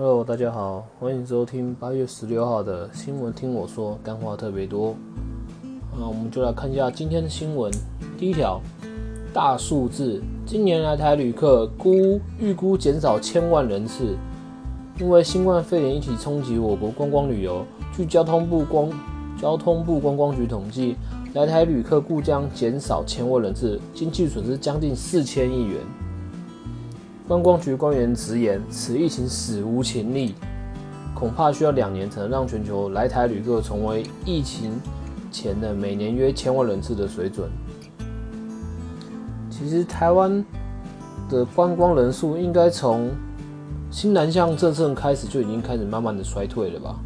Hello，大家好，欢迎收听八月十六号的新闻。听我说，干话特别多。那我们就来看一下今天的新闻。第一条，大数字，今年来台旅客估预估减少千万人次，因为新冠肺炎一起冲击我国观光旅游。据交通部光交通部观光局统计，来台旅客估将减少千万人次，经济损失将近四千亿元。观光局官员直言，此疫情史无前例，恐怕需要两年才能让全球来台旅客重回疫情前的每年约千万人次的水准。其实，台湾的观光人数应该从新南向政策开始就已经开始慢慢的衰退了吧？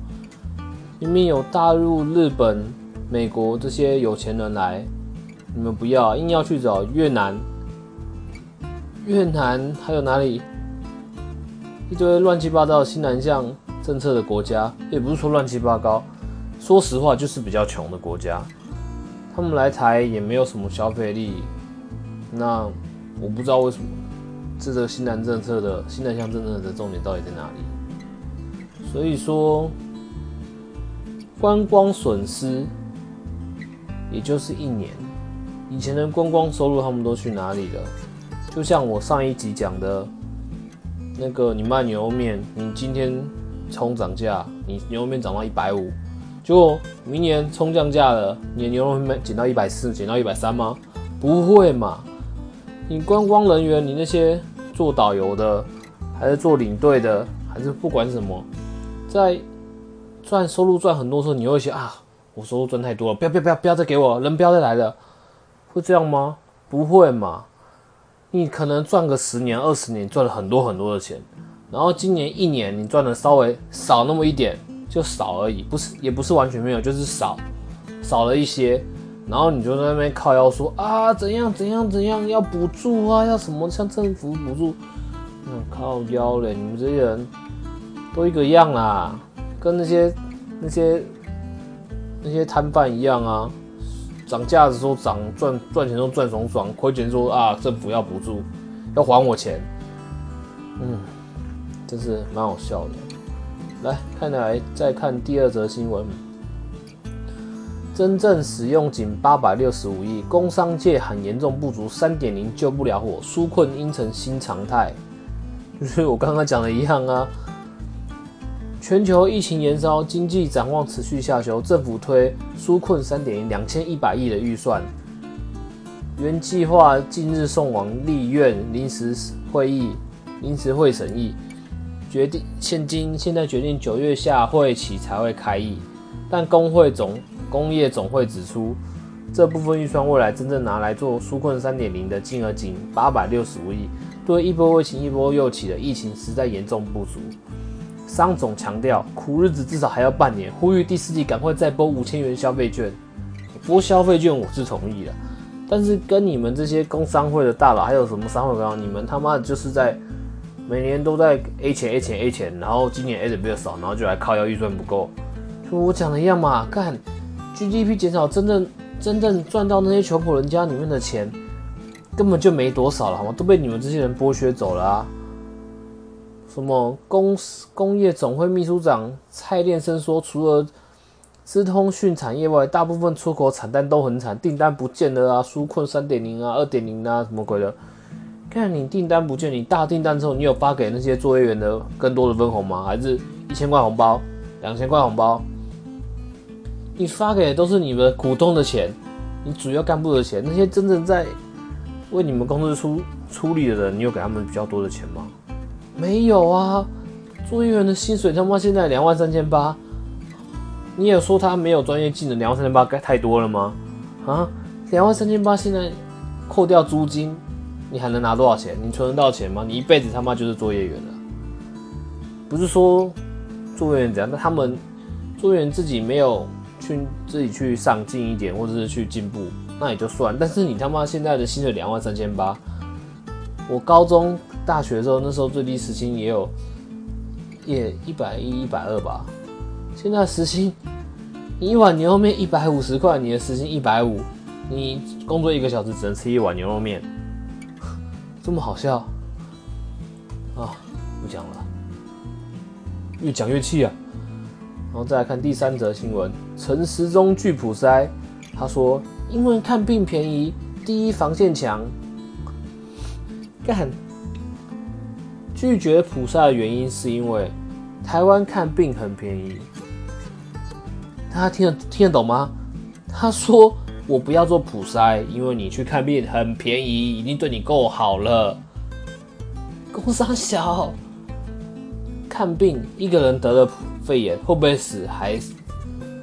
明明有大陆、日本、美国这些有钱人来，你们不要，硬要去找越南。越南还有哪里一堆乱七八糟新南向政策的国家，也不是说乱七八糟，说实话就是比较穷的国家，他们来台也没有什么消费力，那我不知道为什么这个新南政策的新南向政策的重点到底在哪里？所以说观光损失也就是一年，以前的观光收入他们都去哪里了？就像我上一集讲的，那个你卖牛肉面，你今天冲涨价，你牛肉面涨到一百五，结果明年冲降价了，你的牛肉面减到一百四，减到一百三吗？不会嘛！你观光人员，你那些做导游的，还是做领队的，还是不管什么，在赚收入赚很多时候，你会想啊，我收入赚太多了，不要不要不要不要再给我，人不要再来了，会这样吗？不会嘛！你可能赚个十年、二十年，赚了很多很多的钱，然后今年一年你赚的稍微少那么一点，就少而已，不是也不是完全没有，就是少少了一些，然后你就在那边靠腰说啊怎样怎样怎样要补助啊，要什么像政府补助，靠腰嘞，你们这些人都一个样啦，跟那些那些那些摊贩一样啊。涨价的时候涨赚赚钱都赚爽爽，亏钱说啊政府要补助，要还我钱，嗯，真是蛮好笑的。来看来再看第二则新闻，真正使用仅八百六十五亿，工商界很严重不足，三点零救不了火，纾困应成新常态，就是我刚刚讲的一样啊。全球疫情延烧，经济展望持续下修，政府推纾困三点零两千一百亿的预算，原计划近日送往立院临时会议临时会审议，决定现今现在决定九月下会起才会开议，但工会总工业总会指出，这部分预算未来真正拿来做纾困三点零的金额仅八百六十五亿，对一波未晴一波又起的疫情实在严重不足。商总强调，苦日子至少还要半年，呼吁第四季赶快再拨五千元消费券。拨消费券我是同意的，但是跟你们这些工商会的大佬，还有什么商会高，你们他妈的就是在每年都在 A 钱 A 钱 A 钱，然后今年 A 的比较少，然后就来靠要预算不够。就我讲的一样嘛，干 GDP 减少，真正真正赚到那些穷苦人家里面的钱，根本就没多少了，好吗？都被你们这些人剥削走了啊！什么工工业总会秘书长蔡炼生说，除了资通讯产业外，大部分出口产单都很惨，订单不见了啊，纾困三点零啊，二点零啊，什么鬼的？看你订单不见，你大订单之后，你有发给那些作业员的更多的分红吗？还是一千块红包、两千块红包？你发给的都是你们股东的钱，你主要干部的钱，那些真正在为你们公司出出力的人，你有给他们比较多的钱吗？没有啊，作业员的薪水他妈现在两万三千八，你也说他没有专业技能，两万三千八该太多了吗？啊，两万三千八现在扣掉租金，你还能拿多少钱？你存得到钱吗？你一辈子他妈就是作业员了。不是说作业员怎样，那他们作业员自己没有去自己去上进一点，或者是去进步，那也就算。但是你他妈现在的薪水两万三千八，我高中。大学的时候，那时候最低时薪也有也一百一、一百二吧。现在时薪，你一碗牛肉面一百五十块，你的时薪一百五，你工作一个小时只能吃一碗牛肉面，这么好笑啊！不讲了。越讲越气啊。然后再来看第三则新闻，陈时中拒普筛，他说因为看病便宜，第一防线强。干，拒绝普筛的原因是因为台湾看病很便宜。大家听得听得懂吗？他说我不要做普筛，因为你去看病很便宜，已经对你够好了。工伤小，看病一个人得了肺炎会不会死？还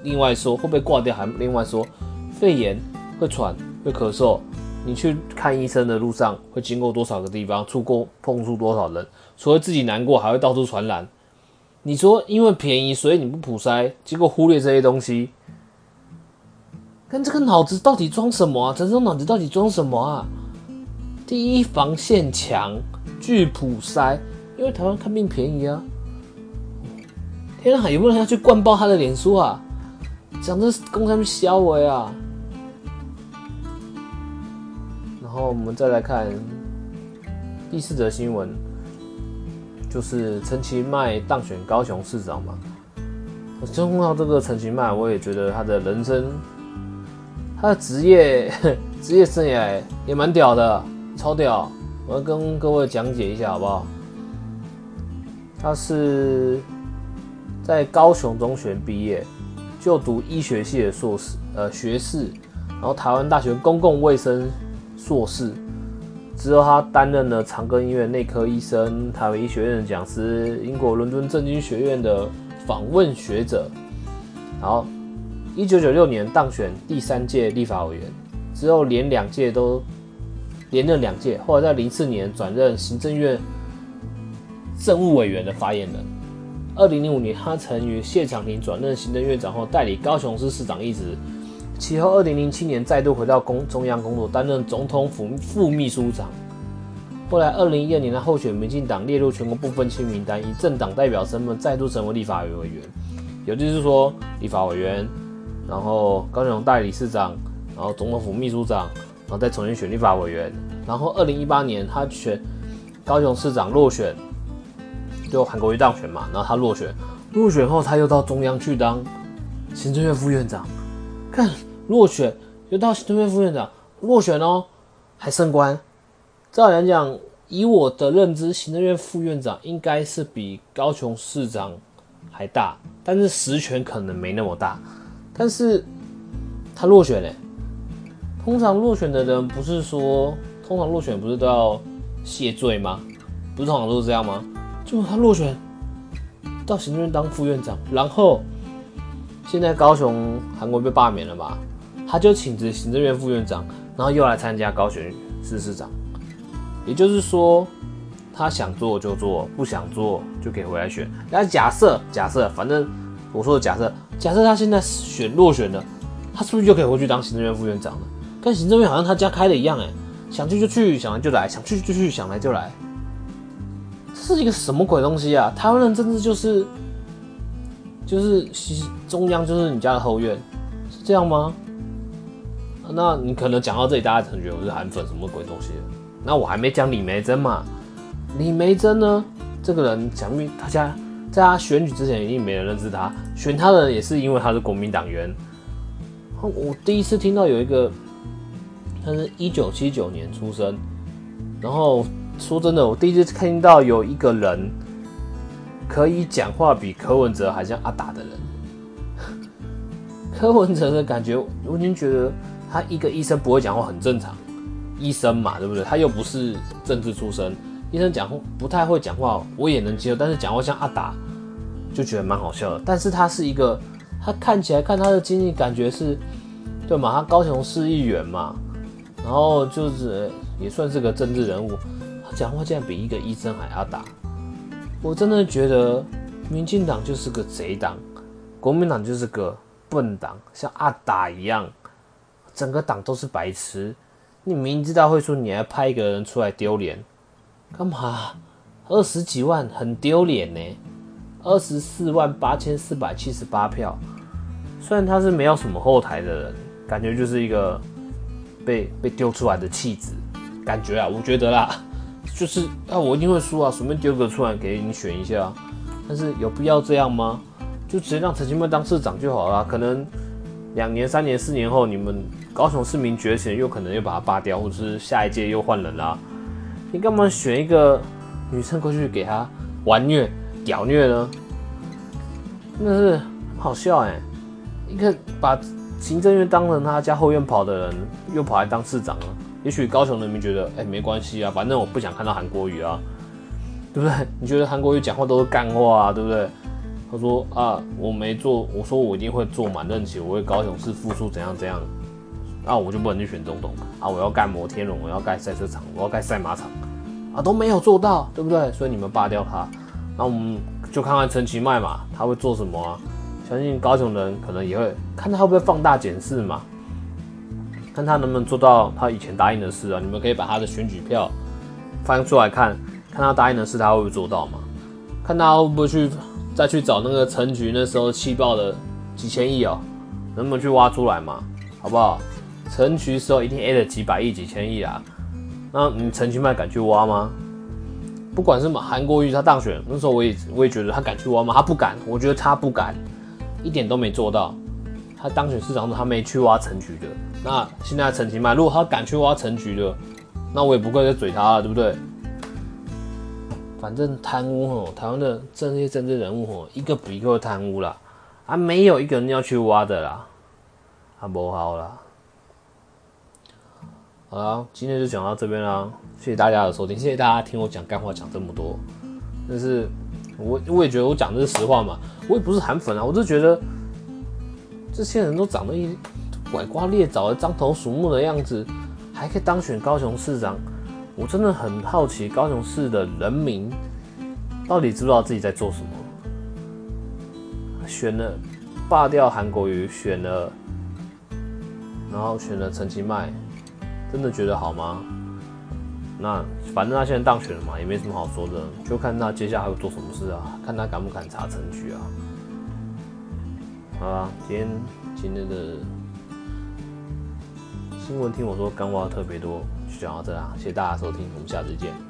另外说会不会挂掉？还另外说，肺炎会喘会咳嗽。你去看医生的路上会经过多少个地方？触过碰触多少人？除了自己难过，还会到处传染。你说因为便宜，所以你不普筛，结果忽略这些东西。看这个脑子到底装什么啊？陈忠脑子到底装什么啊？第一防线强。拒普筛，因为台湾看病便宜啊！天啊，有没有人要去灌爆他的脸书啊？讲这公山消维啊！然后我们再来看第四则新闻，就是陈其迈当选高雄市长嘛。我听到这个陈其迈，我也觉得他的人生，他的职业 职业生涯也蛮屌的，超屌。我要跟各位讲解一下，好不好？他是在高雄中学毕业，就读医学系的硕士，呃，学士，然后台湾大学公共卫生硕士。之后，他担任了长庚医院内科医生、台北医学院的讲师、英国伦敦政经学院的访问学者。然后，一九九六年当选第三届立法委员，之后连两届都。连任两届，后来在零四年转任行政院政务委员的发言人。二零零五年，他曾与谢长廷转任行政院长后，代理高雄市市长一职。其后，二零零七年再度回到公中央工作，担任总统府副秘书长。后来，二零一二年，的候选民进党列入全国不分区名单，以政党代表身份再度成为立法委员。也就是说，立法委员，然后高雄代理市长，然后总统府秘书长。然后再重新选立法委员，然后二零一八年他选高雄市长落选，就韩国瑜当选嘛，然后他落选，落选后他又到中央去当行政院副院长，看落选又到行政院副院长，落选哦还升官，照理来讲，以我的认知，行政院副院长应该是比高雄市长还大，但是实权可能没那么大，但是他落选嘞。通常落选的人不是说，通常落选不是都要谢罪吗？不是通常都是这样吗？就他落选到行政院当副院长，然后现在高雄韩国被罢免了吧，他就请辞行政院副院长，然后又来参加高雄市市长。也就是说，他想做就做，不想做就可以回来选。那假设假设，反正我说的假设，假设他现在选落选了，他是不是就可以回去当行政院副院长了？跟行政院好像他家开的一样哎，想去就去，想来就来，想去就去，想来就来。这是一个什么鬼东西啊？台湾人真的就是，就是中央就是你家的后院，是这样吗？那你可能讲到这里，大家可能觉得我是韩粉，什么鬼东西？那我还没讲李梅珍嘛。李梅珍呢，这个人讲明他家在他选举之前，一定没人认识他，选他的人也是因为他是国民党员。我第一次听到有一个。他是一九七九年出生，然后说真的，我第一次看到有一个人可以讲话比柯文哲还像阿达的人。柯文哲的感觉，我已经觉得他一个医生不会讲话很正常，医生嘛，对不对？他又不是政治出身，医生讲话不太会讲话，我也能接受。但是讲话像阿达，就觉得蛮好笑的。但是他是一个，他看起来看他的经历，感觉是对嘛？他高雄市议员嘛。然后就是也算是个政治人物，他讲话竟然比一个医生还要大，我真的觉得民进党就是个贼党，国民党就是个笨党，像阿达一样，整个党都是白痴。你明知道会输，你还派一个人出来丢脸，干嘛？二十几万很丢脸呢，二十四万八千四百七十八票，虽然他是没有什么后台的人，感觉就是一个。被被丢出来的弃子，感觉啊，我觉得啦，就是啊，我一定会输啊，随便丢个出来给你选一下，但是有必要这样吗？就直接让陈其迈当市长就好了。可能两年、三年、四年后，你们高雄市民觉醒，又可能又把他罢掉，或者是下一届又换人啦。你干嘛选一个女生过去给他玩虐、屌虐呢？真的是好笑哎！一个把行政院当成他家后院跑的人，又跑来当市长了。也许高雄人民觉得，哎，没关系啊，反正我不想看到韩国瑜啊，对不对？你觉得韩国瑜讲话都是干话啊，对不对？他说啊，我没做，我说我一定会做满任期，我为高雄市付出怎样怎样，那我就不能去选总统啊？我要盖摩天轮，我要盖赛车场，我要盖赛马场，啊，都没有做到，对不对？所以你们罢掉他，那我们就看看陈其迈嘛，他会做什么啊？相信高雄人可能也会看他会不会放大检视嘛。看他能不能做到他以前答应的事啊？你们可以把他的选举票翻出来看，看他答应的事他会不会做到嘛？看他会不会去再去找那个陈局那时候气爆的几千亿哦，能不能去挖出来嘛？好不好？陈局时候一定 A 了几百亿、几千亿啊，那你陈其迈敢去挖吗？不管是韩国瑜他当选那时候，我也我也觉得他敢去挖吗？他不敢，我觉得他不敢，一点都没做到。他当选市长时他没去挖陈局的。那现在陈其迈，如果他敢去挖陈局的，那我也不会再嘴他了，对不对？反正贪污吼，台湾的这些政治人物吼，一个比一个贪污啦，啊，没有一个人要去挖的啦，啊，不好啦。好了，今天就讲到这边啦，谢谢大家的收听，谢谢大家听我讲干话讲这么多，但是我我也觉得我讲的是实话嘛，我也不是韩粉啊，我就觉得这些人都长得一。拐瓜裂枣的獐头鼠目的样子，还可以当选高雄市长，我真的很好奇高雄市的人民到底知不知道自己在做什么？选了罢掉韩国瑜，选了，然后选了陈其迈，真的觉得好吗？那反正他现在当选了嘛，也没什么好说的，就看他接下来会做什么事啊，看他敢不敢查程序啊。好啦，今天今天的。新闻听我说，干话特别多，就讲到这啦，谢谢大家收听，我们下次见。